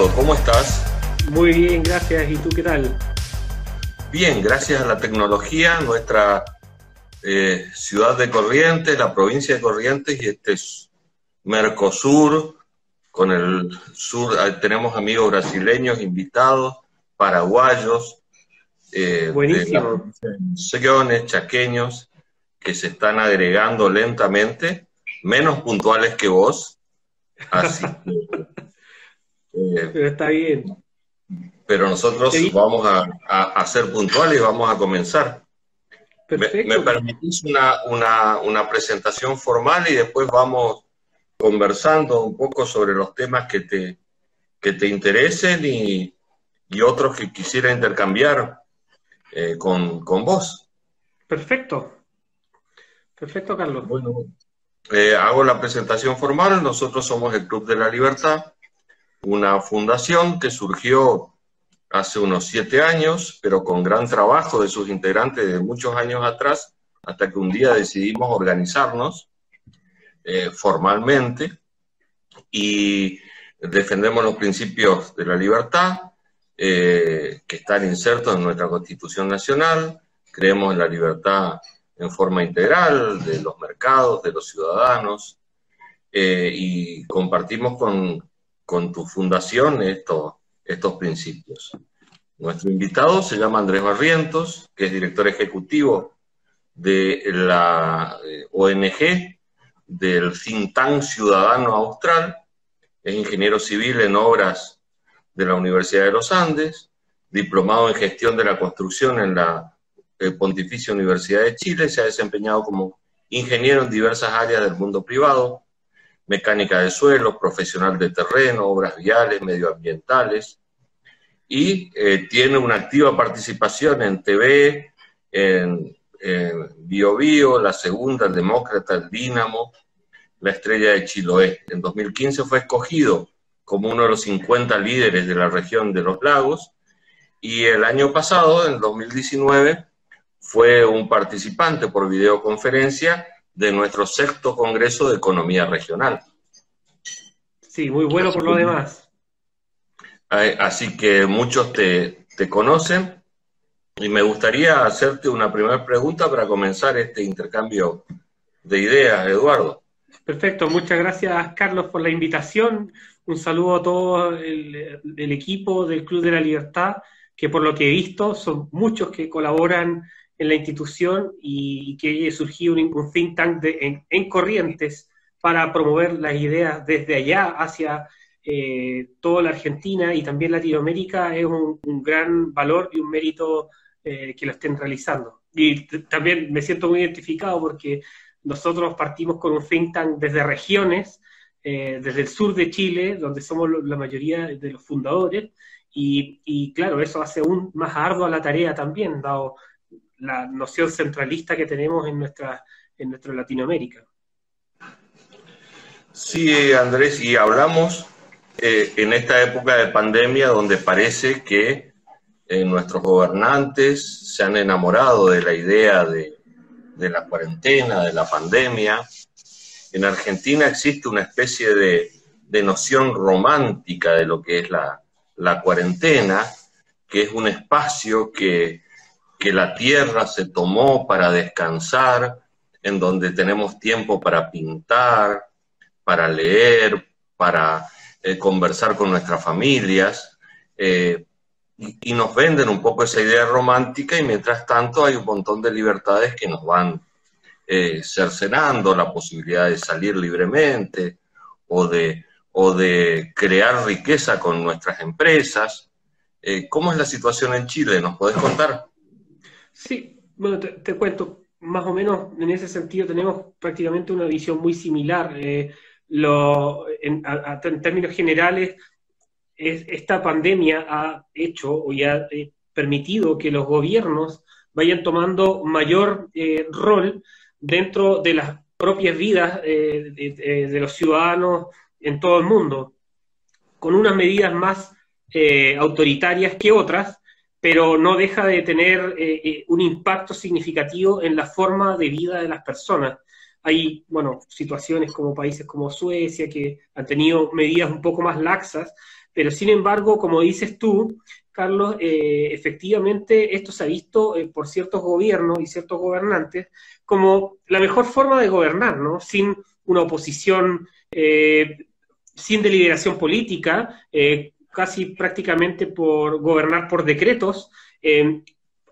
Eduardo, ¿cómo estás? Muy bien, gracias. ¿Y tú qué tal? Bien, gracias a la tecnología, nuestra eh, ciudad de Corrientes, la provincia de Corrientes y este es Mercosur, con el sur tenemos amigos brasileños invitados, paraguayos, eh, Buenísimo. chaqueños, que se están agregando lentamente, menos puntuales que vos. Así eh, Pero está bien pero nosotros vamos a, ser puntuales y vamos a comenzar. Me, permitís una, presentación formal y después vamos conversando un poco sobre los temas que te, que te interesen y, otros que quisiera intercambiar eh, con, vos. Perfecto. Perfecto, Carlos. Bueno, eh, hago la presentación formal. Nosotros somos el Club de la Libertad, una fundación que surgió hace unos siete años, pero con gran trabajo de sus integrantes de muchos años atrás, hasta que un día decidimos organizarnos eh, formalmente y defendemos los principios de la libertad eh, que están insertos en nuestra Constitución Nacional, creemos en la libertad en forma integral de los mercados, de los ciudadanos, eh, y compartimos con, con tu fundación esto, estos principios. Nuestro invitado se llama Andrés Barrientos, que es director ejecutivo de la eh, ONG, del think tank Ciudadano Austral, es ingeniero civil en obras de la Universidad de los Andes, diplomado en gestión de la construcción en la eh, Pontificia Universidad de Chile, se ha desempeñado como ingeniero en diversas áreas del mundo privado, mecánica de suelos, profesional de terreno, obras viales, medioambientales, y eh, tiene una activa participación en TV, en, Bio Bio, la segunda, el Demócrata, el Dínamo, la Estrella de Chiloé. En 2015 fue escogido como uno de los 50 líderes de la región de los lagos y el año pasado, en 2019, fue un participante por videoconferencia de nuestro sexto Congreso de Economía Regional. Sí, muy bueno por lo demás. Así que muchos te, conocen y me gustaría hacerte una primera pregunta para comenzar este intercambio de ideas, Eduardo. Perfecto, muchas gracias Carlos por la invitación. Un saludo a todo el, equipo del Club de la Libertad, que por lo que he visto son muchos que colaboran en la institución y, que haya surgido un, think tank en, en Corrientes para promover las ideas desde allá hacia eh, toda la Argentina y también Latinoamérica es un, gran valor y un mérito eh, que lo estén realizando. Y también me siento muy identificado porque nosotros partimos con un think tank desde regiones, eh, desde el sur de Chile, donde somos la mayoría de los fundadores, y, claro, eso hace aún más ardua la tarea también, dado la noción centralista que tenemos en nuestra, en nuestra Latinoamérica. Sí, Andrés, y hablamos eh, en esta época de pandemia donde parece que eh, nuestros gobernantes se han enamorado de la idea de, la cuarentena, de la pandemia. En Argentina existe una especie de, noción romántica de lo que es la, cuarentena, que es un espacio que, que la tierra se tomó para descansar, en donde tenemos tiempo para pintar, para leer, para eh, conversar con nuestras familias, eh, y, nos venden un poco esa idea romántica y mientras tanto hay un montón de libertades que nos van eh, cercenando la posibilidad de salir libremente o de, o de crear riqueza con nuestras empresas. ¿Cómo es la situación en Chile? ¿Nos podés contar? Sí, bueno, te, cuento, más o menos en ese sentido tenemos prácticamente una visión muy similar lo, en, términos generales, esta pandemia ha hecho o ya ha eh, permitido que los gobiernos vayan tomando mayor eh, rol dentro de las propias vidas eh, de, los ciudadanos en todo el mundo, con unas medidas más autoritarias que otras, pero no deja de tener un impacto significativo en la forma de vida de las personas. Hay, bueno, situaciones como países como Suecia que han tenido medidas un poco más laxas, pero sin embargo, como dices tú, Carlos, eh, efectivamente esto se ha visto eh, por ciertos gobiernos y ciertos gobernantes como la mejor forma de gobernar, ¿no? Sin una oposición, eh, sin deliberación política, casi prácticamente por gobernar por decretos,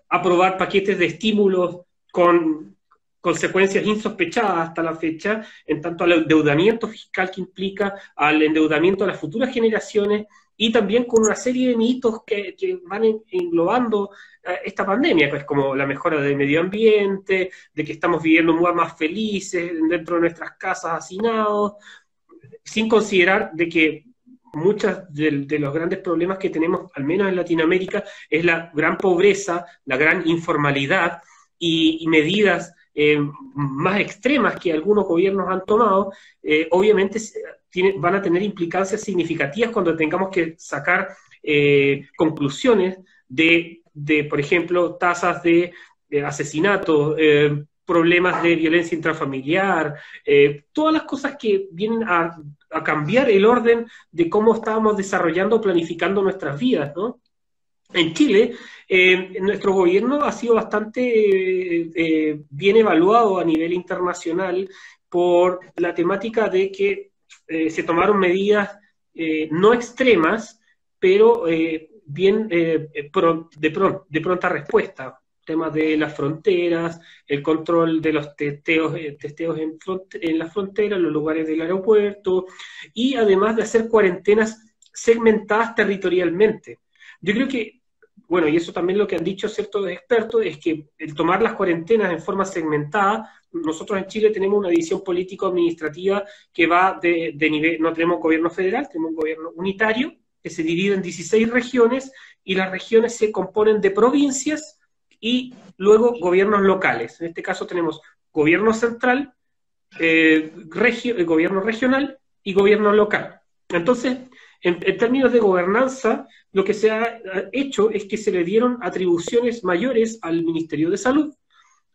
aprobar paquetes de estímulos con consecuencias insospechadas hasta la fecha, en tanto al endeudamiento fiscal que implica al endeudamiento de las futuras generaciones y también con una serie de mitos que, van englobando eh, esta pandemia, pues como la mejora del medio ambiente, de que estamos viviendo más felices dentro de nuestras casas hacinados, sin considerar de que muchos de, los grandes problemas que tenemos, al menos en Latinoamérica, es la gran pobreza, la gran informalidad y, medidas eh, más extremas que algunos gobiernos han tomado, eh, obviamente van a tener implicancias significativas cuando tengamos que sacar eh, conclusiones de, por ejemplo, tasas de, asesinato, eh, problemas de violencia intrafamiliar, eh, todas las cosas que vienen a, cambiar el orden de cómo estábamos desarrollando planificando nuestras vidas, ¿no? En Chile, nuestro gobierno ha sido bastante bien evaluado a nivel internacional por la temática de que eh, se tomaron medidas eh, no extremas, pero eh, bien de, de, pronta respuesta. Temas de las fronteras, el control de los testeos, testeos en, en la frontera, en los lugares del aeropuerto, y además de hacer cuarentenas segmentadas territorialmente. Yo creo que bueno, y eso también lo que han dicho ciertos expertos, es que el tomar las cuarentenas en forma segmentada nosotros en Chile tenemos una división político-administrativa que va de, nivel, no tenemos gobierno federal, tenemos un gobierno unitario que se divide en 16 regiones y las regiones se componen de provincias y luego gobiernos locales. En este caso tenemos gobierno central, eh, eh gobierno regional y gobierno local. Entonces, en, términos de gobernanza, lo que se ha hecho es que se le dieron atribuciones mayores al Ministerio de Salud,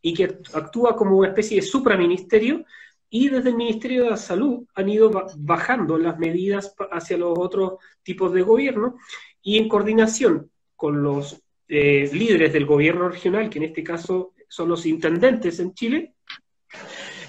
y que actúa como una especie de supraministerio, y desde el Ministerio de Salud han ido bajando las medidas hacia los otros tipos de gobierno, y en coordinación con los eh, líderes del gobierno regional, que en este caso son los intendentes en Chile,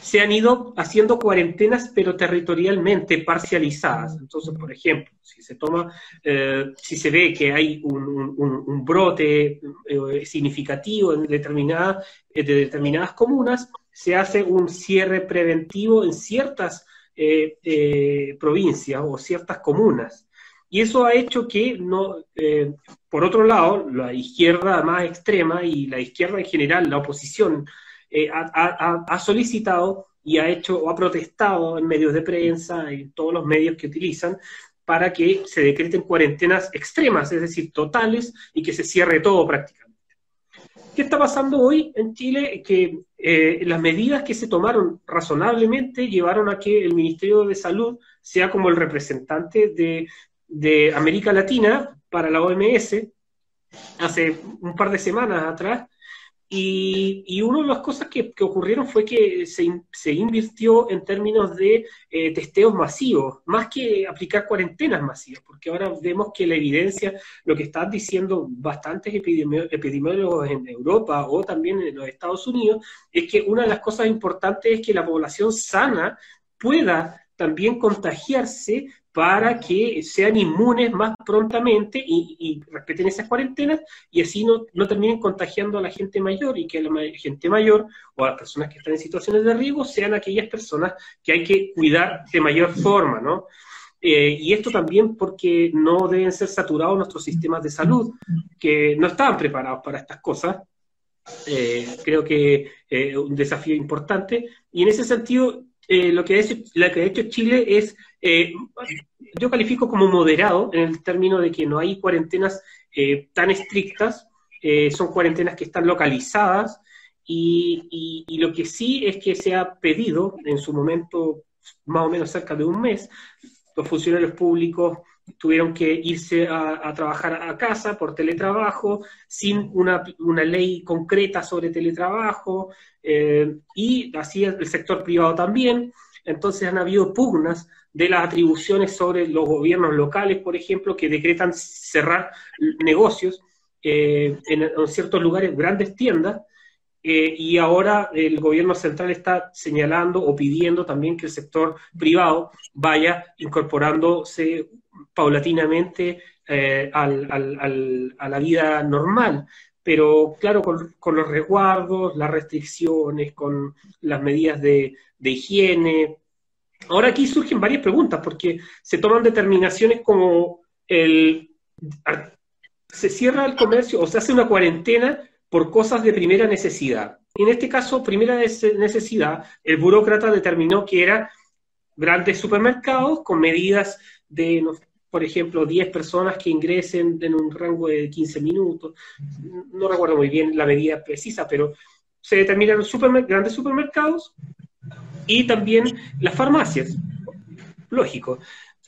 se han ido haciendo cuarentenas, pero territorialmente parcializadas. Entonces, por ejemplo, si se toma, eh, si se ve que hay un, brote eh, significativo en determinadas, de determinadas comunas, se hace un cierre preventivo en ciertas provincias o ciertas comunas. Y eso ha hecho que, no, por otro lado, la izquierda más extrema y la izquierda en general, la oposición, eh, ha, solicitado y ha hecho o ha protestado en medios de prensa, y todos los medios que utilizan, para que se decreten cuarentenas extremas, es decir, totales, y que se cierre todo prácticamente. ¿Qué está pasando hoy en Chile? Que eh, las medidas que se tomaron razonablemente llevaron a que el Ministerio de Salud sea como el representante de América Latina para la OMS hace un par de semanas atrás, y, una de las cosas que, ocurrieron fue que se, invirtió en términos de eh, testeos masivos, más que aplicar cuarentenas masivas, porque ahora vemos que la evidencia, lo que están diciendo bastantes epidemiólogos en Europa o también en los Estados Unidos, es que una de las cosas importantes es que la población sana pueda también contagiarse para que sean inmunes más prontamente y, respeten esas cuarentenas y así no, no, terminen contagiando a la gente mayor y que la gente mayor o a las personas que están en situaciones de riesgo sean aquellas personas que hay que cuidar de mayor forma, ¿no? Eh, y esto también porque no deben ser saturados nuestros sistemas de salud, que no estaban preparados para estas cosas. Eh, creo que eh, un desafío importante. Y en ese sentido, eh, lo, que ha hecho, que ha hecho Chile es, eh, yo califico como moderado en el término de que no hay cuarentenas eh, tan estrictas, son cuarentenas que están localizadas y, lo que sí es que se ha pedido en su momento, más o menos cerca de un mes, los funcionarios públicos tuvieron que irse a, trabajar a casa por teletrabajo, sin una, una ley concreta sobre teletrabajo, eh, y así el sector privado también. entonces han habido pugnas de las atribuciones sobre los gobiernos locales, por ejemplo, que decretan cerrar negocios eh, en, ciertos lugares, grandes tiendas, eh, y ahora el gobierno central está señalando o pidiendo también que el sector privado vaya incorporándose paulatinamente eh, a la vida normal pero claro, con, los resguardos, las restricciones, con las medidas de, higiene. Ahora aquí surgen varias preguntas, porque se toman determinaciones como el, se cierra el comercio o se hace una cuarentena por cosas de primera necesidad. En este caso, primera necesidad, el burócrata determinó que eran grandes supermercados con medidas de, por ejemplo, 10 personas que ingresen en un rango de 15 minutos. No recuerdo muy bien la medida precisa, pero se determinan los grandes supermercados y también las farmacias. Lógico.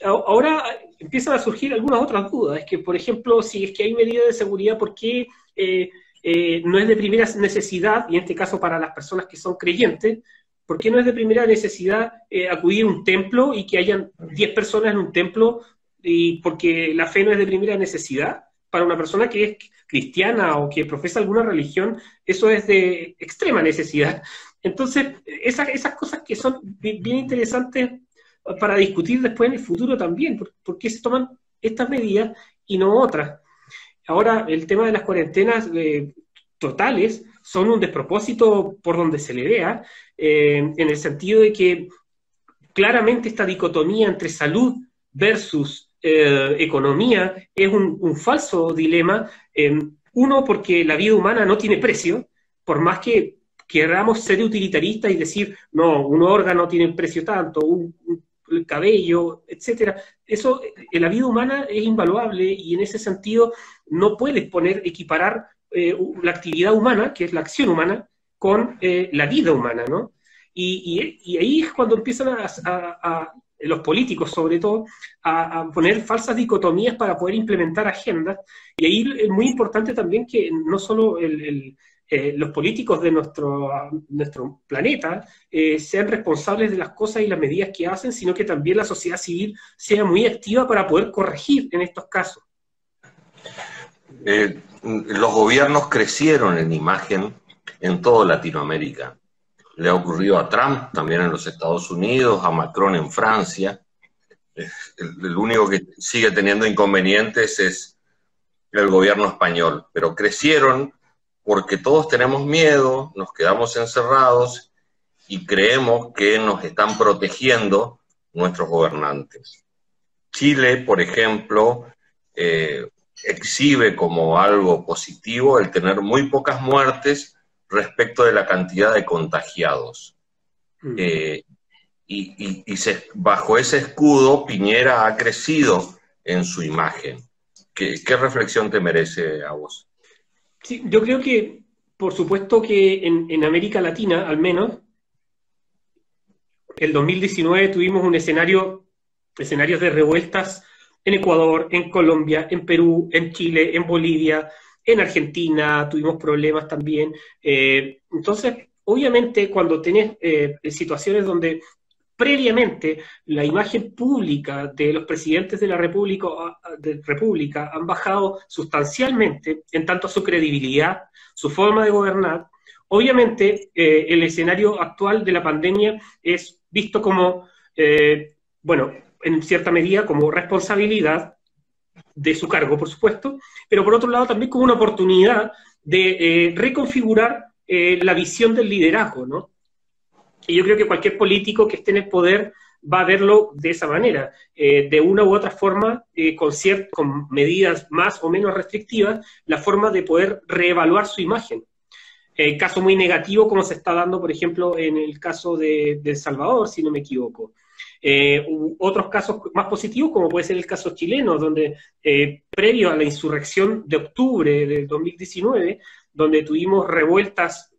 Ahora empiezan a surgir algunas otras dudas. Es que, por ejemplo, si es que hay medidas de seguridad, ¿por qué eh, eh, no es de primera necesidad, y en este caso para las personas que son creyentes, ¿por qué no es de primera necesidad eh, acudir a un templo y que hayan 10 personas en un templo y porque la fe no es de primera necesidad. Para una persona que es cristiana o que profesa alguna religión, eso es de extrema necesidad. Entonces, esas, esas cosas que son bien interesantes para discutir después en el futuro también, por, qué se toman estas medidas y no otras. Ahora, el tema de las cuarentenas eh, totales son un despropósito por donde se le vea, eh, en el sentido de que claramente esta dicotomía entre salud versus eh, economía es un, falso dilema. uno, porque la vida humana no tiene precio, por más que queramos ser utilitaristas y decir, no, un órgano tiene precio tanto, un, el cabello, etcétera. Eso, en la vida humana es invaluable y en ese sentido no puedes poner, equiparar eh, la actividad humana, que es la acción humana, con eh, la vida humana, ¿no? Y, ahí es cuando empiezan a, los políticos sobre todo, a, poner falsas dicotomías para poder implementar agendas. Y ahí es muy importante también que no solo eh, los políticos de nuestro, planeta eh, sean responsables de las cosas y las medidas que hacen, sino que también la sociedad civil sea muy activa para poder corregir en estos casos. Eh, los gobiernos crecieron en imagen en toda Latinoamérica le ha ocurrido a Trump también en los Estados Unidos, a Macron en Francia. El, único que sigue teniendo inconvenientes es el gobierno español, pero crecieron porque todos tenemos miedo, nos quedamos encerrados y creemos que nos están protegiendo nuestros gobernantes. Chile, por ejemplo, eh, exhibe como algo positivo el tener muy pocas muertes respecto de la cantidad de contagiados. Mm. Eh, y, bajo ese escudo, Piñera ha crecido en su imagen. ¿Qué, reflexión te merece a vos? Sí, yo creo que, por supuesto que en, América Latina, al menos, el 2019 tuvimos un escenario, escenarios de revueltas en Ecuador, en Colombia, en Perú, en Chile, en Bolivia, en Argentina tuvimos problemas también. Eh, entonces, obviamente, cuando tenés eh, situaciones donde previamente la imagen pública de los presidentes de la República, de República han bajado sustancialmente en tanto su credibilidad, su forma de gobernar, obviamente eh, el escenario actual de la pandemia es visto como, bueno, en cierta medida como responsabilidad de su cargo, por supuesto, pero por otro lado también como una oportunidad de eh, reconfigurar eh, la visión del liderazgo, ¿no? Y yo creo que cualquier político que esté en el poder va a verlo de esa manera, eh, de una u otra forma, con, con medidas más o menos restrictivas, la forma de poder reevaluar su imagen. Caso muy negativo como se está dando, por ejemplo, en el caso de, de Salvador, si no me equivoco. Eh, otros casos más positivos, como puede ser el caso chileno, donde eh, previo a la insurrección de octubre del 2019, donde tuvimos revueltas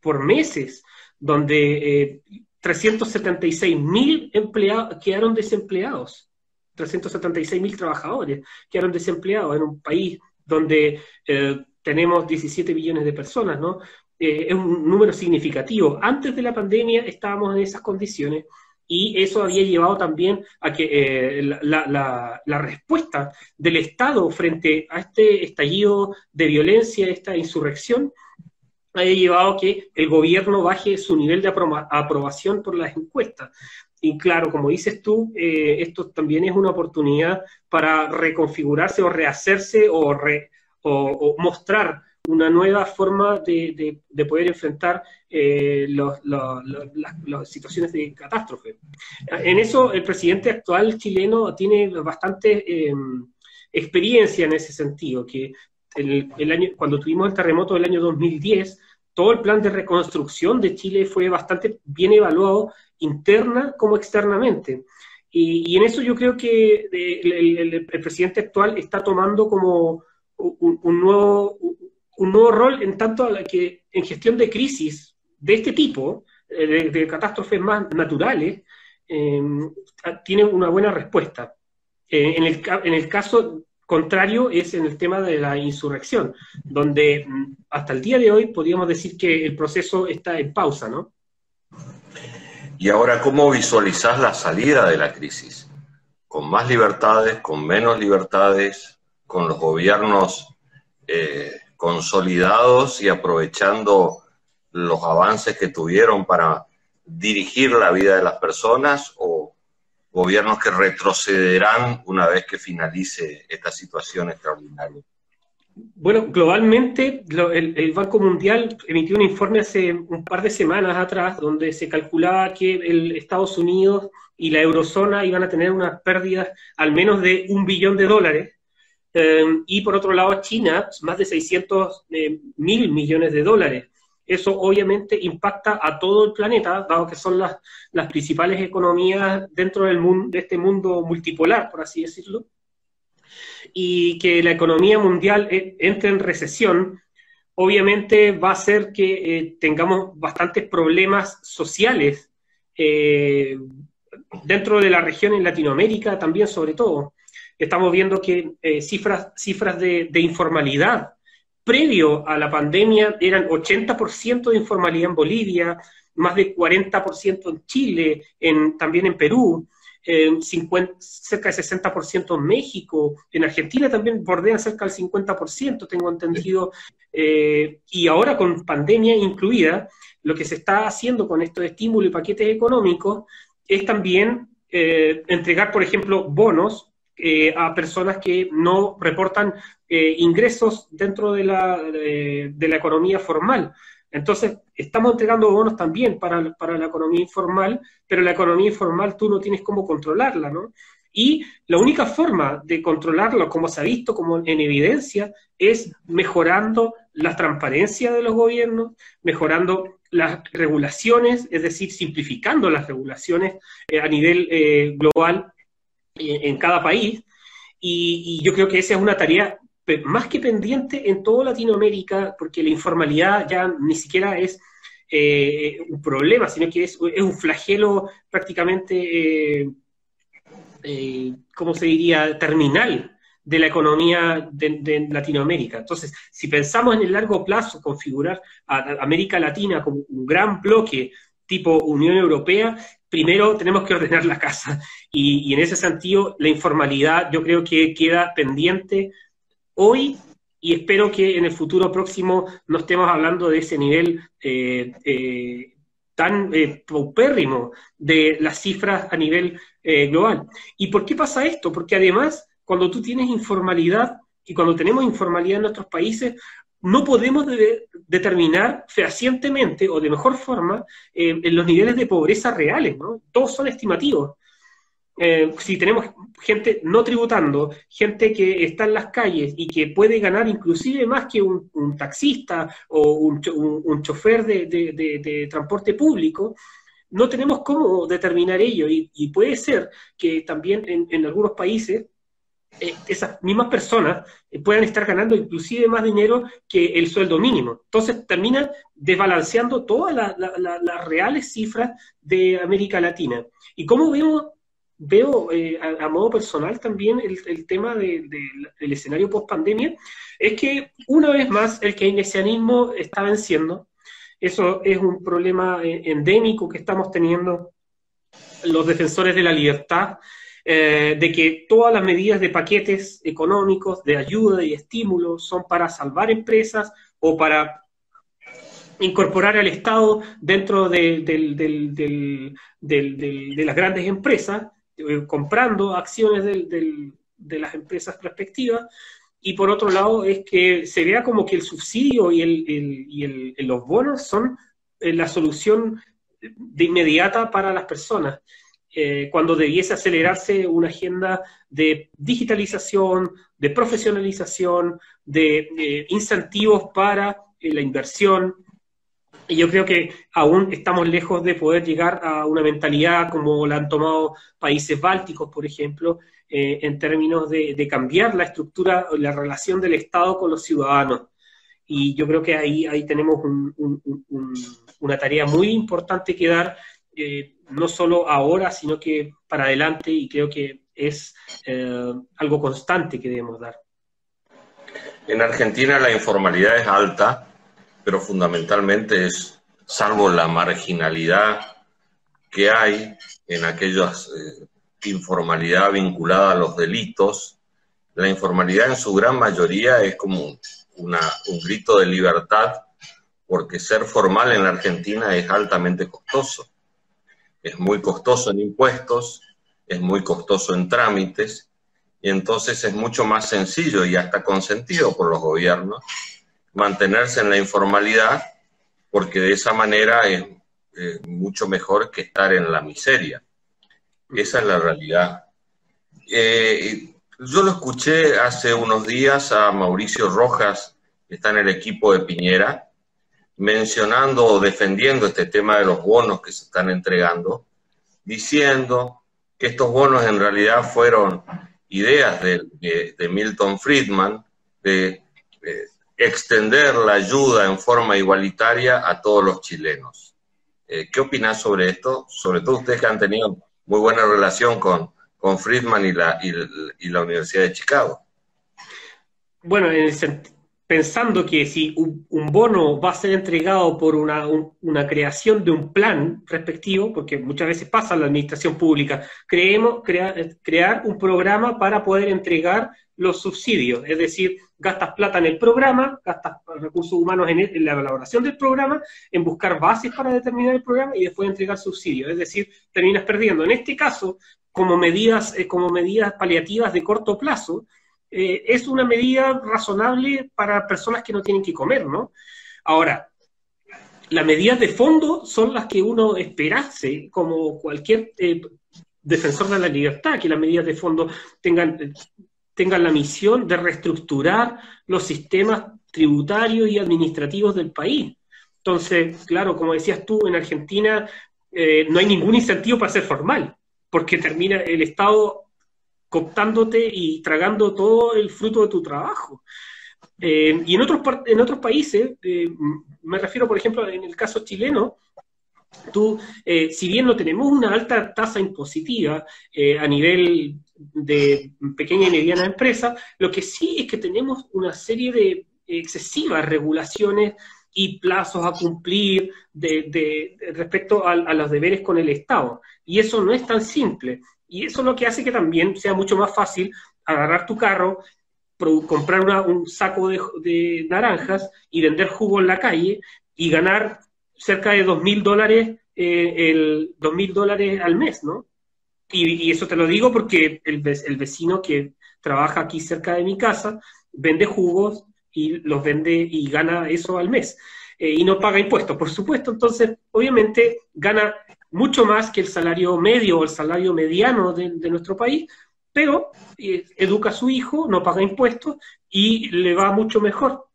por meses, donde eh, 376 mil empleados quedaron desempleados, 376 mil trabajadores quedaron desempleados en un país donde eh, tenemos 17 millones de personas, ¿no? es un número significativo. Antes de la pandemia estábamos en esas condiciones y eso había llevado también a que eh, la, respuesta del Estado frente a este estallido de violencia, esta insurrección, haya llevado a que el gobierno baje su nivel de aprobación por las encuestas. Y claro, como dices tú, eh, esto también es una oportunidad para reconfigurarse o rehacerse o, o mostrar una nueva forma de, poder enfrentar eh, las, situaciones de catástrofe. En eso, el presidente actual chileno tiene bastante em, experiencia en ese sentido, que el, año, cuando tuvimos el terremoto del año 2010, todo el plan de reconstrucción de Chile fue bastante bien evaluado interna como externamente. Y, en eso yo creo que eh, el, presidente actual está tomando como un, un nuevo, un nuevo rol en tanto a la que en gestión de crisis de este tipo, eh, de, catástrofes más naturales, em, tiene una buena respuesta. Eh, en, el, en el caso contrario es en el tema de la insurrección, donde mm, hasta el día de hoy podríamos decir que el proceso está en pausa, ¿no? Y ahora, ¿cómo visualizás la salida de la crisis? ¿Con más libertades, con menos libertades, con los gobiernos eh, consolidados y aprovechando los avances que tuvieron para dirigir la vida de las personas o gobiernos que retrocederán una vez que finalice esta situación extraordinaria? Bueno, globalmente el, Banco Mundial emitió un informe hace un par de semanas atrás donde se calculaba que el Estados Unidos y la eurozona iban a tener unas pérdidas al menos de un billón de dólares Em, y por otro lado, China, más de 600 eh, mil millones de dólares. Eso obviamente impacta a todo el planeta, dado que son las, las principales economías dentro del mundo, de este mundo multipolar, por así decirlo. Y que la economía mundial eh, entre en recesión, obviamente va a hacer que eh, tengamos bastantes problemas sociales dentro de la región en Latinoamérica también sobre todo estamos viendo que eh, cifras, cifras de, informalidad. Previo a la pandemia eran 80% de informalidad en Bolivia, más de 40% en Chile, en, también en Perú, cerca de 60% en México, en Argentina también bordean cerca del 50%, tengo entendido, eh, y ahora con pandemia incluida, lo que se está haciendo con estos estímulos y paquetes económicos es también eh, entregar, por ejemplo, bonos eh, a personas que no reportan eh, ingresos dentro de la, de, la, economía formal. Entonces, estamos entregando bonos también para, para, la economía informal, pero la economía informal tú no tienes cómo controlarla, ¿no? Y la única forma de controlarlo, como se ha visto como en evidencia, es mejorando la transparencia de los gobiernos, mejorando las regulaciones, es decir, simplificando las regulaciones eh, a nivel global en cada país, y, yo creo que esa es una tarea más que pendiente en toda Latinoamérica, porque la informalidad ya ni siquiera es eh, un problema, sino que es, un flagelo prácticamente, eh, eh, ¿cómo se diría?, terminal de la economía de, Latinoamérica. Entonces, si pensamos en el largo plazo, configurar a América Latina como un gran bloque tipo Unión Europea, primero tenemos que ordenar la casa. Y, en ese sentido, la informalidad yo creo que queda pendiente hoy y espero que en el futuro próximo no estemos hablando de ese nivel eh, eh, tan eh, paupérrimo de las cifras a nivel global. ¿Y por qué pasa esto? Porque además, cuando tú tienes informalidad y cuando tenemos informalidad en nuestros países, no podemos determinar fehacientemente o de mejor forma eh, en los niveles de pobreza reales, ¿no? Todos son estimativos. Eh, si tenemos gente no tributando, gente que está en las calles y que puede ganar inclusive más que un, taxista o un, chofer de, transporte público, no tenemos cómo determinar ello y, puede ser que también en algunos países esas mismas personas eh, puedan estar ganando inclusive más dinero que el sueldo mínimo. Entonces termina desbalanceando todas las reales cifras de América Latina. Y como veo, veo eh, a, modo personal también el, tema del escenario post pandemia, es que una vez más el keynesianismo está venciendo. Eso es un problema endémico que estamos teniendo los defensores de la libertad eh, de que todas las medidas de paquetes económicos, de ayuda y estímulo son para salvar empresas o para incorporar al Estado dentro de, las grandes empresas, eh, comprando acciones de las empresas respectivas, y por otro lado es que se vea como que el subsidio y, el, los bonos son eh, la solución de inmediata para las personas, eh, cuando debiese acelerarse una agenda de digitalización, de profesionalización, de incentivos para la inversión, y yo creo que aún estamos lejos de poder llegar a una mentalidad como la han tomado países bálticos, por ejemplo, eh, en términos de, cambiar la estructura, la relación del Estado con los ciudadanos. Y yo creo que ahí, ahí tenemos una tarea muy importante que dar, no solo ahora, sino que para adelante, y creo que es eh, algo constante que debemos dar. En Argentina la informalidad es alta pero fundamentalmente es, salvo la marginalidad que hay en aquella eh, informalidad vinculada a los delitos, la informalidad en su gran mayoría es como un grito de libertad, porque ser formal en Argentina es altamente costoso. Es muy costoso en impuestos, es muy costoso en trámites, y entonces es mucho más sencillo y hasta consentido por los gobiernos mantenerse en la informalidad, porque de esa manera es mucho mejor que estar en la miseria. Esa es la realidad. Eh, yo lo escuché hace unos días a Mauricio Rojas, que está en el equipo de Piñera, mencionando o defendiendo este tema de los bonos que se están entregando, diciendo que estos bonos en realidad fueron ideas de, Milton Friedman, de, de extender la ayuda en forma igualitaria a todos los chilenos. Eh, ¿Qué opinas sobre esto? Sobre todo ustedes que han tenido muy buena relación con, con Friedman y la, y, la Universidad de Chicago. Bueno, pensando que si un, bono va a ser entregado por una, creación de un plan respectivo, porque muchas veces pasa en la administración pública, creemos crear un programa para poder entregar los subsidios, es decir, gastas plata en el programa, gastas recursos humanos en, la elaboración del programa, en buscar bases para determinar el programa y después entregar subsidios, es decir, terminas perdiendo. En este caso, como medidas, eh, como medidas paliativas de corto plazo, eh, es una medida razonable para personas que no tienen que comer, ¿no? Ahora, las medidas de fondo son las que uno esperase, como cualquier eh, defensor de la libertad, que las medidas de fondo tengan tengan la misión de reestructurar los sistemas tributarios y administrativos del país. Entonces, claro, como decías tú, en Argentina eh, no hay ningún incentivo para ser formal, porque termina el Estado cooptándote y tragando todo el fruto de tu trabajo. Eh, y en otros, en otros países, eh, me refiero, por ejemplo, en el caso chileno, tú, si bien no tenemos una alta tasa impositiva a nivel de pequeña y mediana empresa, lo que sí es que tenemos una serie de excesivas regulaciones y plazos a cumplir de, respecto a, los deberes con el Estado. Y eso no es tan simple. Y eso es lo que hace que también sea mucho más fácil agarrar tu carro, comprar un saco de, naranjas y vender jugo en la calle y ganar cerca de dos mil dólares, eh, el dos mil dólares al mes, ¿no? Y, eso te lo digo porque el, el, vecino que trabaja aquí cerca de mi casa vende jugos y los vende y gana eso al mes. Eh, y no paga impuestos, por supuesto. Entonces, obviamente, gana mucho más que el salario medio o el salario mediano de, nuestro país, pero eh, educa a su hijo, no paga impuestos y le va mucho mejor.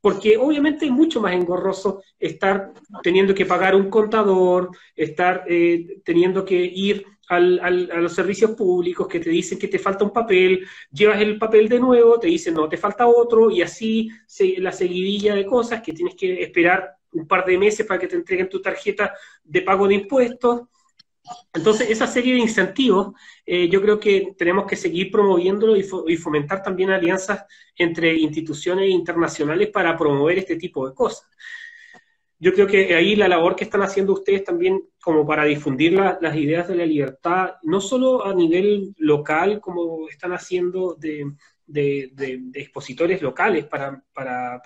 Porque obviamente es mucho más engorroso estar teniendo que pagar un contador, estar eh, teniendo que ir al, a los servicios públicos que te dicen que te falta un papel, llevas el papel de nuevo, te dicen no, te falta otro, y así la seguidilla de cosas que tienes que esperar un par de meses para que te entreguen tu tarjeta de pago de impuestos. Entonces, esa serie de incentivos, eh, yo creo que tenemos que seguir promoviéndolo y, y, fomentar también alianzas entre instituciones internacionales para promover este tipo de cosas. yo creo que ahí la labor que están haciendo ustedes también como para difundir las ideas de la libertad, no solo a nivel local, como están haciendo de, expositores locales para,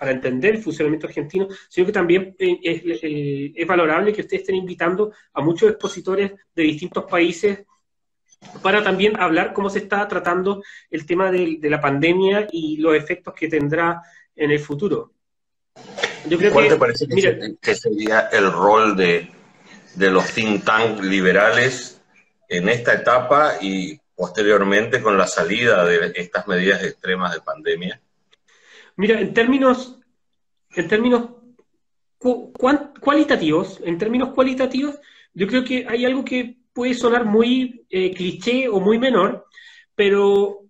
entender el funcionamiento argentino, sino que también eh, es, valorable que ustedes estén invitando a muchos expositores de distintos países para también hablar cómo se está tratando el tema de, la pandemia y los efectos que tendrá en el futuro. ¿Cuál te parece que, sería el rol de, los think tanks liberales en esta etapa y posteriormente con la salida de estas medidas extremas de pandemia? Mira, en términos, en términos cualitativos, en términos cualitativos, yo creo que hay algo que puede sonar muy eh, cliché o muy menor, pero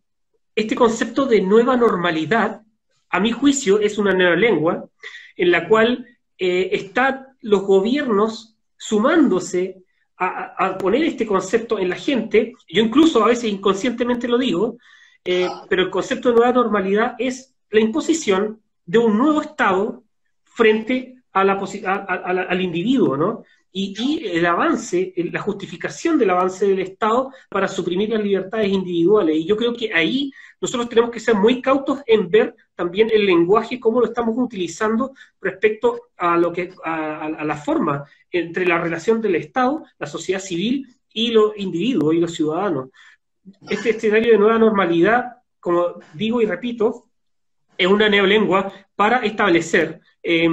este concepto de nueva normalidad, a mi juicio, es una nueva lengua en la cual eh, están los gobiernos sumándose a, poner este concepto en la gente. Yo incluso a veces inconscientemente lo digo, eh, pero el concepto de nueva normalidad es la imposición de un nuevo Estado frente a la, al individuo, ¿no? y, el avance, la justificación del avance del Estado para suprimir las libertades individuales. Y yo creo que ahí nosotros tenemos que ser muy cautos en ver también el lenguaje, cómo lo estamos utilizando respecto a lo que a, la forma entre la relación del Estado, la sociedad civil y los individuos y los ciudadanos. Este escenario de nueva normalidad, como digo y repito, es una neolengua para establecer eh,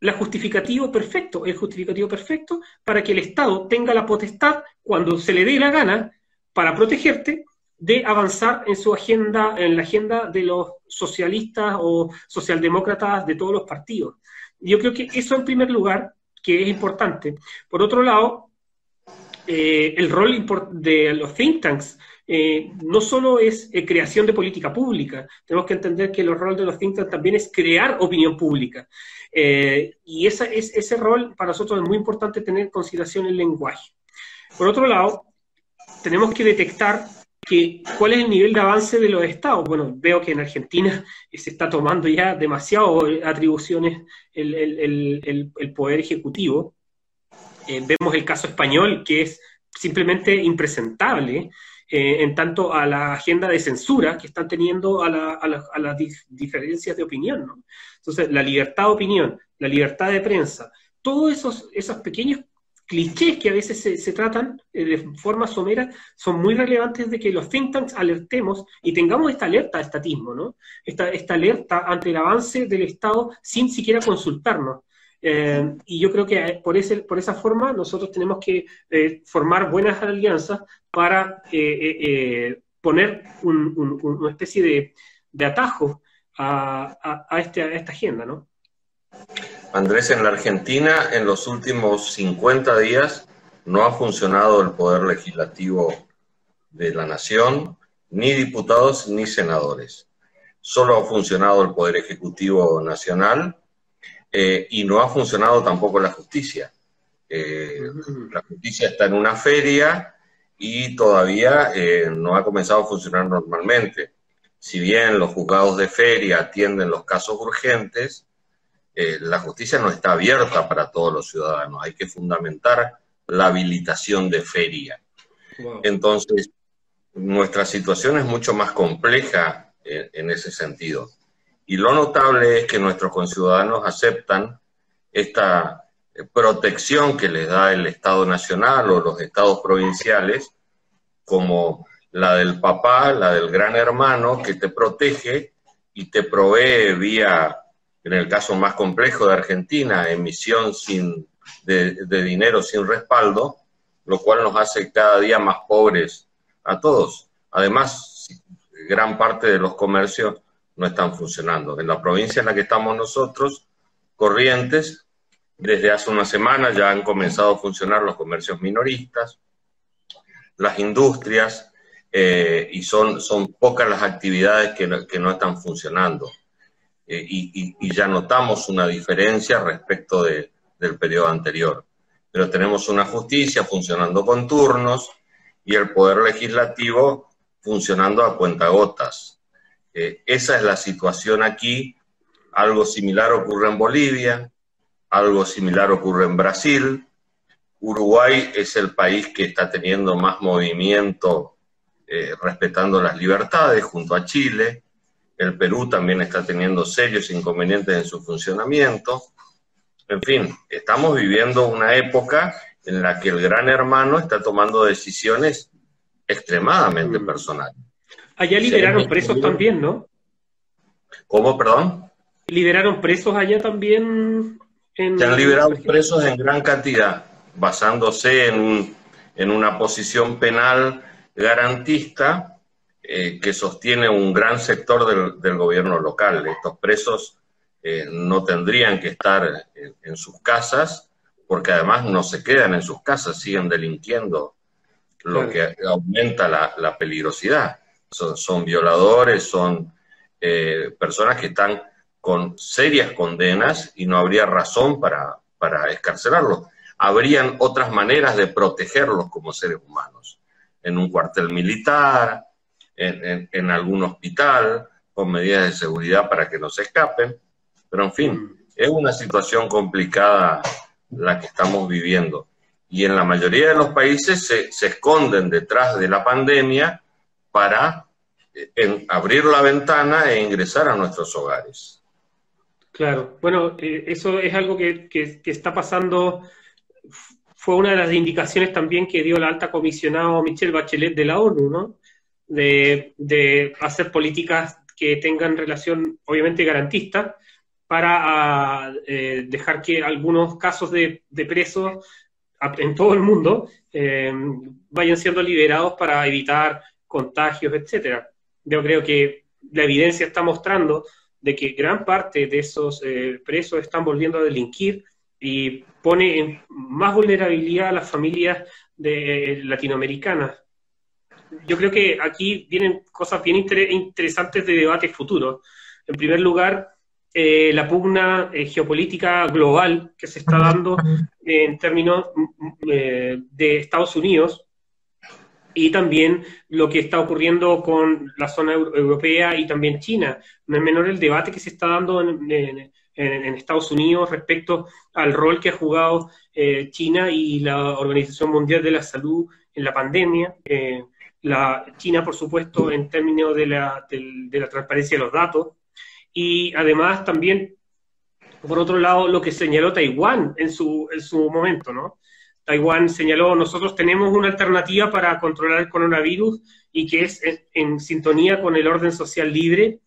la justificativo perfecto, el justificativo perfecto para que el Estado tenga la potestad, cuando se le dé la gana, para protegerte, de avanzar en su agenda, en la agenda de los socialistas o socialdemócratas de todos los partidos. Yo creo que eso en primer lugar, que es importante. Por otro lado, eh, el rol de los think tanks eh, no solo es eh, creación de política pública, tenemos que entender que el rol de los think tanks también es crear opinión pública. Y esa, es, ese rol para nosotros es muy importante tener en consideración el lenguaje. Por otro lado, tenemos que detectar que, cuál es el nivel de avance de los estados. Bueno, veo que en Argentina se está tomando ya demasiado atribuciones el, el, el, poder ejecutivo. vemos el caso español, que es simplemente impresentable. Eh, en tanto a la agenda de censura que están teniendo a, las diferencias de opinión. ¿no? Entonces, la libertad de opinión, la libertad de prensa, todos esos, esos pequeños clichés que a veces se, tratan eh, de forma somera son muy relevantes de que los think tanks alertemos y tengamos esta alerta a estatismo, ¿no? Esta, alerta ante el avance del Estado sin siquiera consultarnos. Eh, y yo creo que eh, por, esa forma nosotros tenemos que formar buenas alianzas para poner una especie de, atajo a, este, a, esta agenda, ¿no? Andrés, en la Argentina en los últimos 50 días no ha funcionado el poder legislativo de la nación, ni diputados ni senadores. Solo ha funcionado el poder ejecutivo nacional eh, y no ha funcionado tampoco la justicia. Eh, la justicia está en una feria y todavía eh, no ha comenzado a funcionar normalmente. Si bien los juzgados de feria atienden los casos urgentes, la justicia no está abierta para todos los ciudadanos. Hay que fundamentar la habilitación de feria. Entonces, nuestra situación es mucho más compleja en ese sentido. Y lo notable es que nuestros conciudadanos aceptan esta eh, protección que les da el Estado Nacional o los estados provinciales, como la del papá, la del gran hermano, que te protege y te provee vía, en el caso más complejo de Argentina, emisión sin, de, dinero sin respaldo, lo cual nos hace cada día más pobres a todos. Además, gran parte de los comercios no están funcionando. En la provincia en la que estamos nosotros, Corrientes, desde hace una semana ya han comenzado a funcionar los comercios minoristas, las industrias, eh, y son, son pocas las actividades que no están funcionando. Eh, y, y, ya notamos una diferencia respecto de, del periodo anterior. Pero tenemos una justicia funcionando con turnos y el poder legislativo funcionando a cuentagotas. Eh, esa es la situación aquí. Algo similar ocurre en Bolivia. Algo similar ocurre en Brasil. Uruguay es el país que está teniendo más movimiento eh, respetando las libertades junto a Chile. El Perú también está teniendo serios inconvenientes en su funcionamiento. En fin, estamos viviendo una época en la que el gran hermano está tomando decisiones extremadamente mm. personales. Allá liberaron presos también, ¿no? ¿Cómo, perdón? Liberaron presos allá también. Se han liberado presos en gran cantidad, basándose en, en una posición penal garantista eh, que sostiene un gran sector del, gobierno local. Estos presos eh, no tendrían que estar en, sus casas, porque además no se quedan en sus casas, siguen delinquiendo, lo que aumenta la, peligrosidad. Son, violadores, son eh, personas que están con serias condenas y no habría razón para, para escarcelarlos. Habrían otras maneras de protegerlos como seres humanos, en un cuartel militar, en, algún hospital, con medidas de seguridad para que no se escapen. Pero en fin, es una situación complicada la que estamos viviendo. Y en la mayoría de los países se, se esconden detrás de la pandemia para eh, abrir la ventana e ingresar a nuestros hogares. Claro, bueno, eh, eso es algo que, que, que, está pasando. Fue una de las indicaciones también que dio la alta comisionado Michelle Bachelet de la ONU, ¿no? De, hacer políticas que tengan relación, obviamente, garantista, para ah, eh, dejar que algunos casos de, presos en todo el mundo eh, vayan siendo liberados para evitar contagios, etcétera. Yo creo que la evidencia está mostrando de que gran parte de esos eh, presos están volviendo a delinquir y pone en más vulnerabilidad a las familias de, latinoamericanas yo creo que aquí vienen cosas bien interesantes de debate futuro. En primer lugar, eh, la pugna eh, geopolítica global que se está dando en términos mm, eh, de Estados Unidos y también lo que está ocurriendo con la zona europea y también China. No es menor el debate que se está dando en, Estados Unidos respecto al rol que ha jugado China y la Organización Mundial de la Salud en la pandemia la China, por supuesto, en términos de la, de, la transparencia de los datos, y además también, por otro lado, lo que señaló Taiwán en su, en su momento, ¿no? Taiwán señaló, nosotros tenemos una alternativa para controlar el coronavirus y que es en, sintonía con el orden social libre,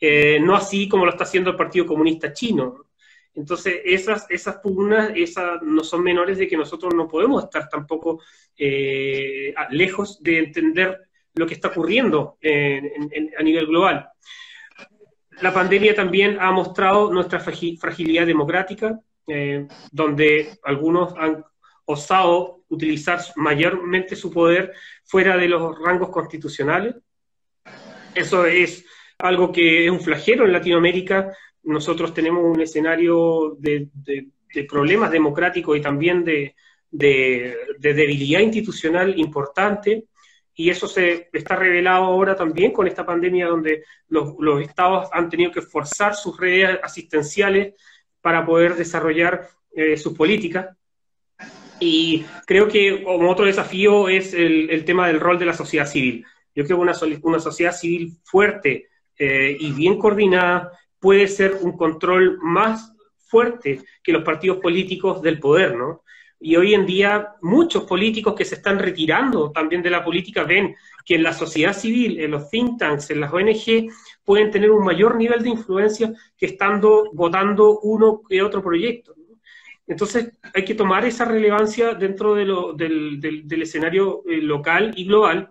eh, no así como lo está haciendo el Partido Comunista Chino. Entonces, esas, esas pugnas esas no son menores de que nosotros no podemos estar tampoco eh, lejos de entender lo que está ocurriendo a nivel global. La pandemia también ha mostrado nuestra fragilidad democrática, eh, donde algunos han osado utilizar mayormente su poder fuera de los rangos constitucionales. Eso es algo que es un flagelo en Latinoamérica, nosotros tenemos un escenario de, problemas democráticos y también de, debilidad institucional importante, y eso se está revelado ahora también con esta pandemia donde los, estados han tenido que forzar sus redes asistenciales para poder desarrollar eh, sus políticas. Y creo que como otro desafío es el, tema del rol de la sociedad civil. Yo creo que una, una sociedad civil fuerte eh, y bien coordinada puede ser un control más fuerte que los partidos políticos del poder, ¿no? Y hoy en día muchos políticos que se están retirando también de la política ven que en la sociedad civil, en los think tanks, en las ONG, pueden tener un mayor nivel de influencia que estando votando uno que otro proyecto. Entonces hay que tomar esa relevancia dentro del, escenario eh, local y global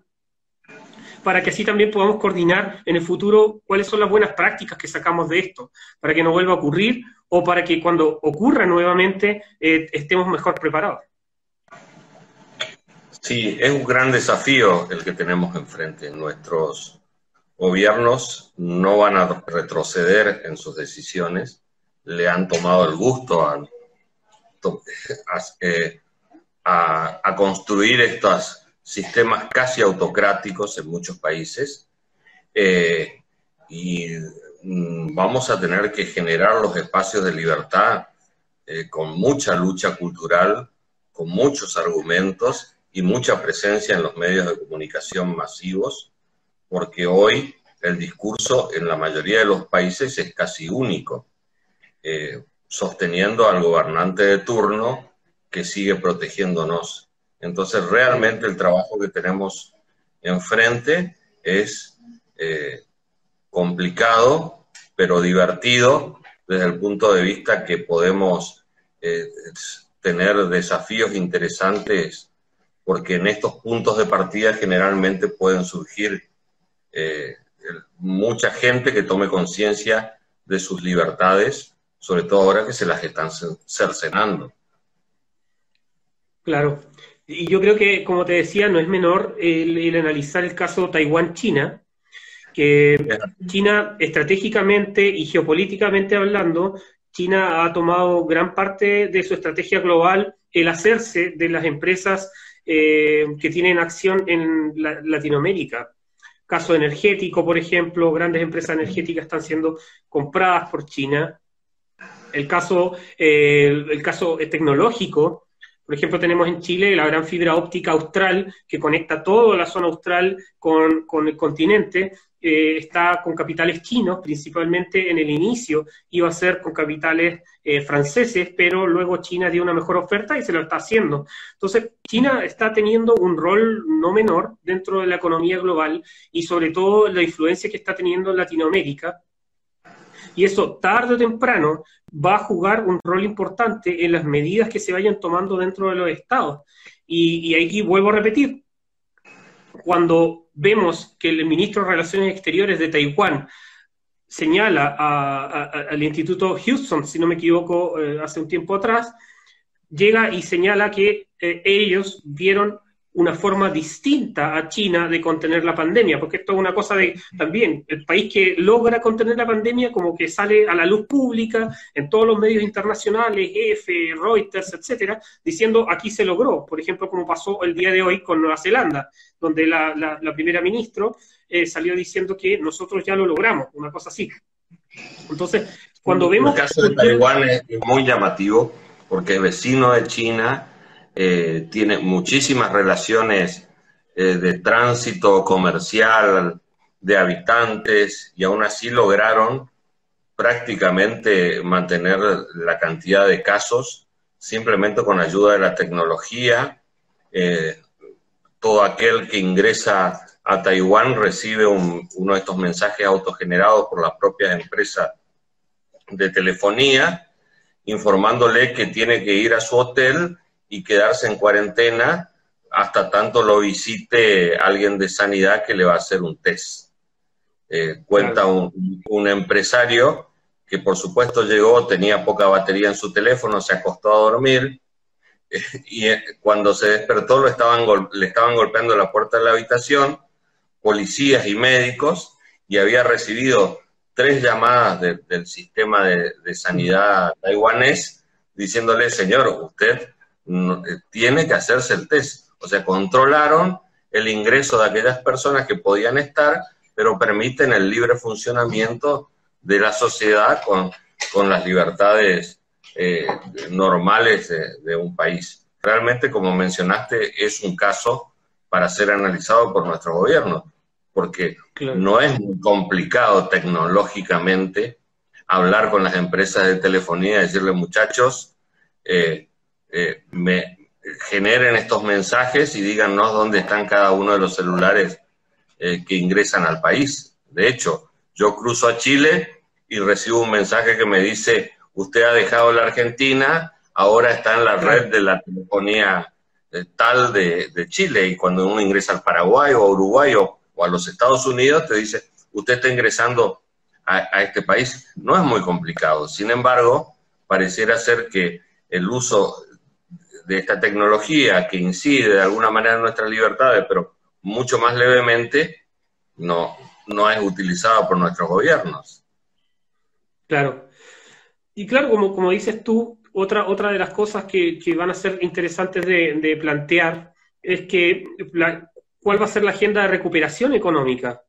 para que así también podamos coordinar en el futuro cuáles son las buenas prácticas que sacamos de esto, para que no vuelva a ocurrir o para que cuando ocurra nuevamente eh, estemos mejor preparados. Sí, es un gran desafío el que tenemos enfrente. Nuestros gobiernos no van a retroceder en sus decisiones, le han tomado el gusto a, eh, a construir estas sistemas casi autocráticos en muchos países eh, y mm, vamos a tener que generar los espacios de libertad eh, con mucha lucha cultural, con muchos argumentos y mucha presencia en los medios de comunicación masivos, porque hoy el discurso en la mayoría de los países es casi único, eh, sosteniendo al gobernante de turno que sigue protegiéndonos. Entonces, realmente el trabajo que tenemos enfrente es eh, complicado, pero divertido desde el punto de vista que podemos eh, tener desafíos interesantes, porque en estos puntos de partida generalmente pueden surgir eh, mucha gente que tome conciencia de sus libertades, sobre todo ahora que se las están cercenando. Claro. Y yo creo que, como te decía, no es menor el, analizar el caso Taiwán-China, que China estratégicamente y geopolíticamente hablando, China ha tomado gran parte de su estrategia global el hacerse de las empresas eh, que tienen acción en Latinoamérica. Caso energético, por ejemplo, grandes empresas energéticas están siendo compradas por China. El caso, eh, el caso tecnológico, por ejemplo, tenemos en Chile la gran fibra óptica austral que conecta toda la zona austral con, el continente. Eh, está con capitales chinos, principalmente en el inicio iba a ser con capitales eh, franceses, pero luego China dio una mejor oferta y se lo está haciendo. Entonces, China está teniendo un rol no menor dentro de la economía global y sobre todo la influencia que está teniendo en Latinoamérica, y eso tarde o temprano va a jugar un rol importante en las medidas que se vayan tomando dentro de los estados. Y, aquí vuelvo a repetir, cuando vemos que el ministro de Relaciones Exteriores de Taiwán señala al Instituto Houston, si no me equivoco, eh, hace un tiempo atrás, llega y señala que eh, ellos vieron una forma distinta a China de contener la pandemia, porque esto es una cosa de también el país que logra contener la pandemia como que sale a la luz pública en todos los medios internacionales, EFE, Reuters, etcétera, diciendo aquí se logró, por ejemplo, como pasó el día de hoy con Nueva Zelanda, donde la, primera ministra eh, salió diciendo que nosotros ya lo logramos, una cosa así. Entonces, cuando vemos... El caso de Taiwán es muy llamativo porque es vecino de China eh, tiene muchísimas relaciones eh, de tránsito comercial, de habitantes, y aún así lograron prácticamente mantener la cantidad de casos simplemente con ayuda de la tecnología. Eh, todo aquel que ingresa a Taiwán recibe uno de estos mensajes autogenerados por la propia empresa de telefonía, informándole que tiene que ir a su hotel y quedarse en cuarentena hasta tanto lo visite alguien de sanidad que le va a hacer un test. Eh, cuenta un, empresario que por supuesto llegó, tenía poca batería en su teléfono, se acostó a dormir y eh, cuando se despertó lo estaban, le estaban golpeando la puerta de la habitación policías y médicos y había recibido tres llamadas del sistema de, de sanidad taiwanés diciéndole, señor, usted eh, tiene que hacerse el test. O sea, controlaron el ingreso de aquellas personas que podían estar, pero permiten el libre funcionamiento de la sociedad con, con las libertades eh, normales de, un país. Realmente, como mencionaste, es un caso para ser analizado por nuestro gobierno, porque no es muy complicado tecnológicamente hablar con las empresas de telefonía y decirle, muchachos, eh, eh, me generen estos mensajes y díganos dónde están cada uno de los celulares eh, que ingresan al país. De hecho, yo cruzo a Chile y recibo un mensaje que me dice, usted ha dejado la Argentina, ahora está en la red de la telefonía eh, tal de, Chile y cuando uno ingresa al Paraguay o a Uruguay o, a los Estados Unidos te dice, usted está ingresando a, a este país. No es muy complicado. Sin embargo, pareciera ser que el uso de esta tecnología que incide de alguna manera en nuestras libertades, pero mucho más levemente, no, no es utilizada por nuestros gobiernos. Claro. Y claro, como, como dices tú, otra, otra de las cosas que, van a ser interesantes de, plantear es que cuál va a ser la agenda de recuperación económica.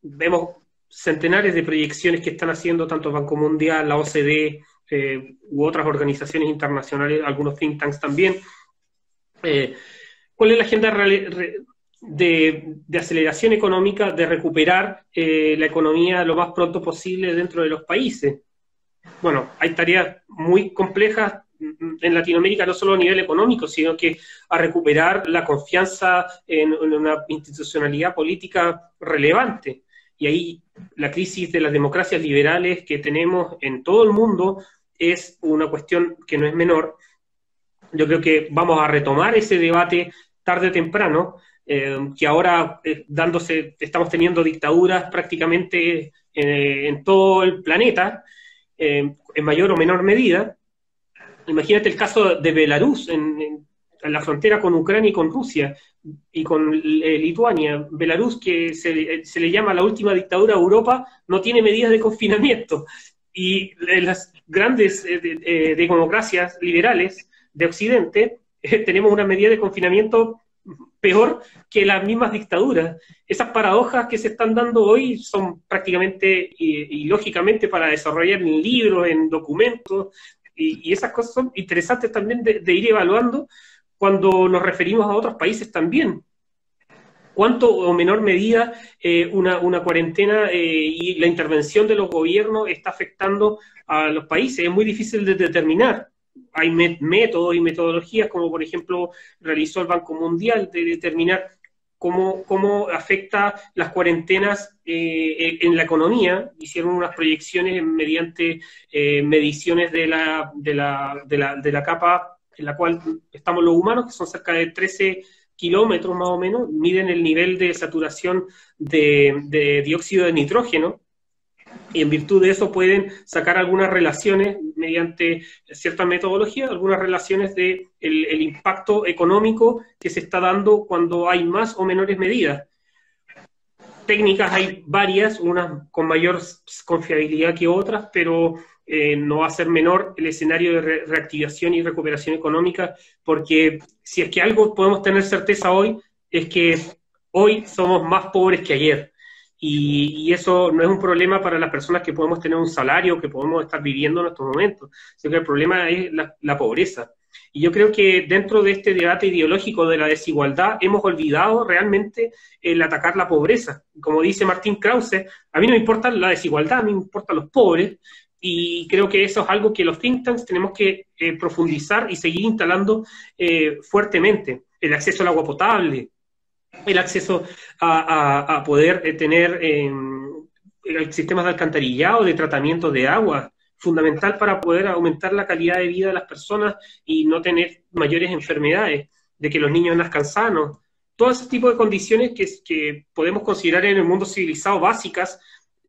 Vemos centenares de proyecciones que están haciendo tanto Banco Mundial, la OCDE, eh, u otras organizaciones internacionales, algunos think tanks también. Eh, ¿Cuál es la agenda de, aceleración económica, de recuperar la economía lo más pronto posible dentro de los países? Bueno, hay tareas muy complejas en Latinoamérica, no solo a nivel económico, sino que a recuperar la confianza en, una institucionalidad política relevante. Y ahí la crisis de las democracias liberales que tenemos en todo el mundo es una cuestión que no es menor. Yo creo que vamos a retomar ese debate tarde o temprano, eh, que ahora eh, dándose, estamos teniendo dictaduras prácticamente eh, en todo el planeta, en mayor o menor medida, Imagínate el caso de Belarus, en, la frontera con Ucrania y con Rusia, y con Lituania. Belarus, que se, le llama la última dictadura de Europa, no tiene medidas de confinamiento. Y las grandes eh, democracias liberales de Occidente eh, tenemos una medida de confinamiento peor que las mismas dictaduras. Esas paradojas que se están dando hoy son prácticamente y, lógicamente para desarrollar en libros, en documentos, y, esas cosas son interesantes también de, ir evaluando cuando nos referimos a otros países también. ¿Cuánto o menor medida eh, una, cuarentena eh, y la intervención de los gobiernos está afectando a los países? Es muy difícil de determinar. Hay métodos y metodologías, como por ejemplo realizó el Banco Mundial, de determinar cómo, cómo afecta las cuarentenas eh, en la economía. Hicieron unas proyecciones mediante mediciones de, la, de, la, de la capa en la cual estamos los humanos, que son cerca de 13 kilómetros más o menos, miden el nivel de saturación de, dióxido de nitrógeno y en virtud de eso pueden sacar algunas relaciones mediante cierta metodología, algunas relaciones de el, impacto económico que se está dando cuando hay más o menores medidas. Técnicas hay varias, unas con mayor confiabilidad que otras, pero eh, no va a ser menor el escenario de reactivación y recuperación económica, porque si es que algo podemos tener certeza hoy, es que hoy somos más pobres que ayer y, eso no es un problema para las personas que podemos tener un salario, que podemos estar viviendo en estos momentos, sino que el problema es la, pobreza. Y yo creo que dentro de este debate ideológico de la desigualdad hemos olvidado realmente el atacar la pobreza. Como dice Martín Krause, a mí no me importa la desigualdad, a mí me importan los pobres, y creo que eso es algo que los think tanks tenemos que eh, profundizar y seguir instalando eh, fuertemente. El acceso al agua potable, el acceso a, poder eh, tener em, sistemas de alcantarillado, de tratamiento de agua, fundamental para poder aumentar la calidad de vida de las personas y no tener mayores enfermedades, de que los niños nazcan sanos. Todo ese tipo de condiciones que podemos considerar en el mundo civilizado básicas,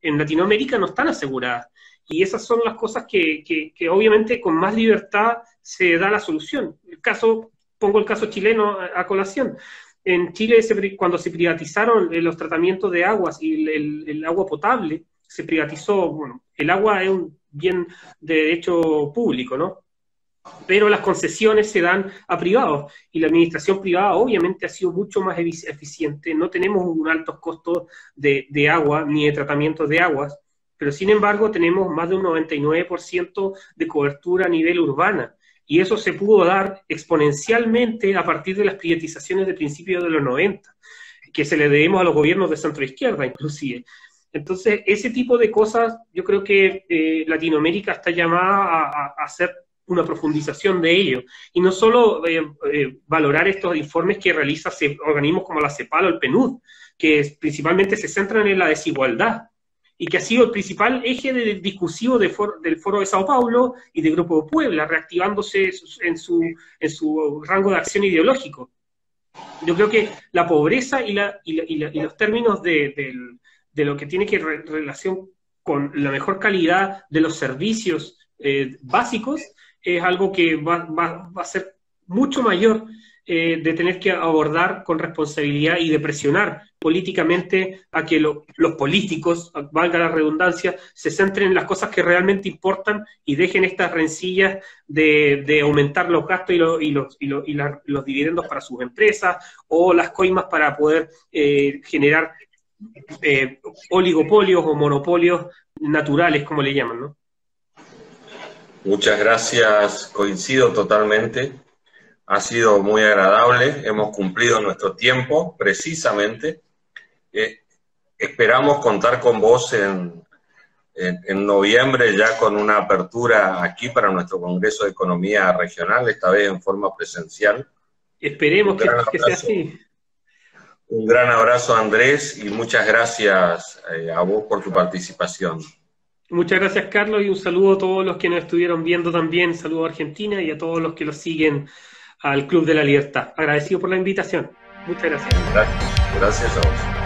en Latinoamérica no están aseguradas. Y esas son las cosas que, que, obviamente con más libertad se da la solución. El caso, pongo el caso chileno a colación en Chile, cuando se privatizaron eh, los tratamientos de aguas y el, agua potable, se privatizó, bueno, el agua es un bien de derecho público, ¿no? Pero las concesiones se dan a privados y la administración privada obviamente ha sido mucho más eficiente. No tenemos un alto costo de, de agua ni de tratamiento de aguas, pero sin embargo tenemos más de un 99% de cobertura a nivel urbana y eso se pudo dar exponencialmente a partir de las privatizaciones de principios de los 90, que se le debemos a los gobiernos de centro izquierda inclusive. Entonces, ese tipo de cosas, yo creo que eh, Latinoamérica está llamada a, hacer una profundización de ello. Y no solo eh, eh, valorar estos informes que realiza organismos como la CEPAL o el PNUD, que principalmente se centran en la desigualdad, y que ha sido el principal eje de, discursivo del Foro de Sao Paulo y del Grupo de Puebla, reactivándose en su, en su rango de acción ideológico. Yo creo que la pobreza y, la, y, los términos de, lo que tiene que relación con la mejor calidad de los servicios eh, básicos es algo que va, va, va a ser mucho mayor eh, de tener que abordar con responsabilidad y de presionar políticamente a que los políticos, valga la redundancia, se centren en las cosas que realmente importan y dejen estas rencillas de, aumentar los gastos y, los, los, dividendos para sus empresas o las coimas para poder eh, generar eh, oligopolios o monopolios naturales, como le llaman, ¿no? Muchas gracias, coincido totalmente. Ha sido muy agradable, hemos cumplido nuestro tiempo precisamente. Eh, esperamos contar con vos en, en, noviembre ya con una apertura aquí para nuestro Congreso de Economía Regional, esta vez en forma presencial. Esperemos que, sea así. Un gran abrazo Andrés y muchas gracias eh, a vos por tu participación. Muchas gracias Carlos y un saludo a todos los que nos estuvieron viendo también, saludo a Argentina y a todos los que lo siguen al Club de la Libertad. Agradecido por la invitación. Muchas gracias. Gracias, a vos.